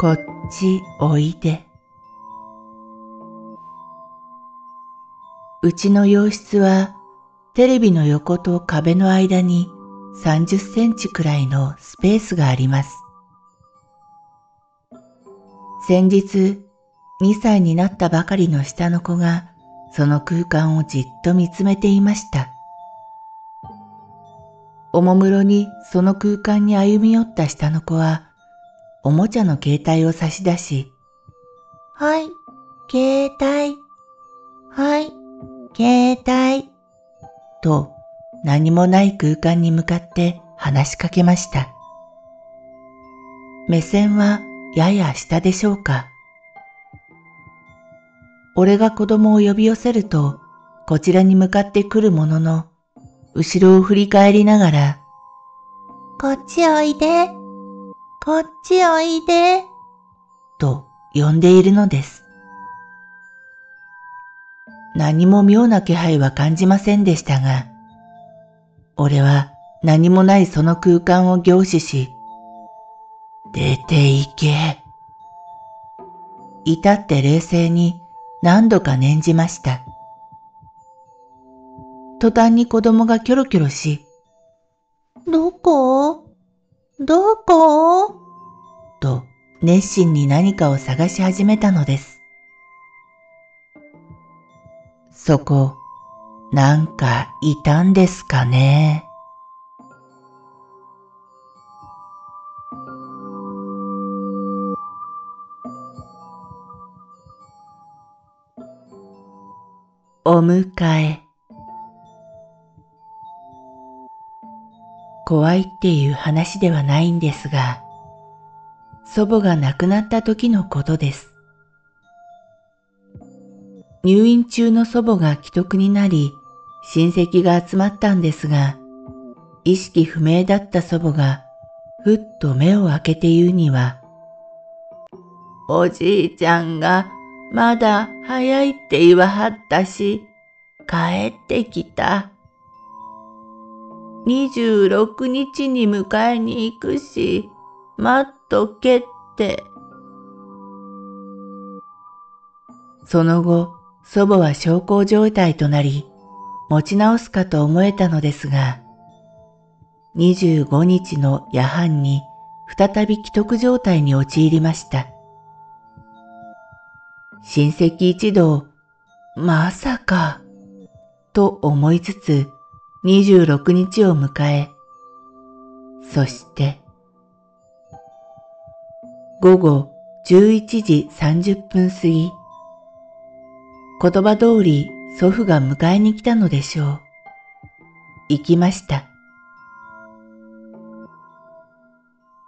こっちおいで。うちの洋室はテレビの横と壁の間に30センチくらいのスペースがあります。先日2歳になったばかりの下の子がその空間をじっと見つめていました。おもむろにその空間に歩み寄った下の子はおもちゃの携帯を差し出し、はい、携帯。はい、携帯。と何もない空間に向かって話しかけました。目線はやや下でしょうか。俺が子供を呼び寄せると、こちらに向かってくるものの、後ろを振り返りながら、こっちおいで。こっちおいで、と呼んでいるのです。何も妙な気配は感じませんでしたが、俺は何もないその空間を凝視し、出て行け。至って冷静に何度か念じました。途端に子供がキョロキョロし、どこ？どこ？と熱心に何かを探し始めたのです。そこ、なんかいたんですかね？お迎え怖いっていう話ではないんですが、祖母が亡くなった時のことです。入院中の祖母が既得になり、親戚が集まったんですが、意識不明だった祖母がふっと目を開けて言うには、おじいちゃんがまだ早いって言わはったし、帰ってきた。26日に迎えに行くし、待っとけって。その後、祖母は小康状態となり、持ち直すかと思えたのですが、25日の夜半に再び既得状態に陥りました。親戚一同、まさか、と思いつつ、26日を迎え、そして、午後11時30分過ぎ、言葉通り祖父が迎えに来たのでしょう。行きました。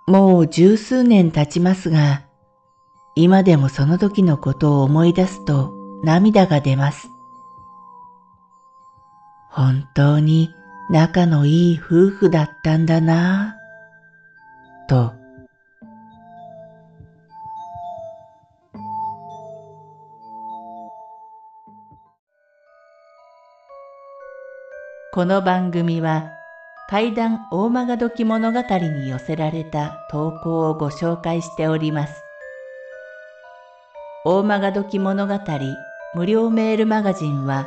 もう十数年経ちますが、今でもその時のことを思い出すと涙が出ます。本当に仲のいい夫婦だったんだなぁ、と。この番組は怪談大曲時物語に寄せられた投稿をご紹介しております。大曲時物語無料メールマガジンは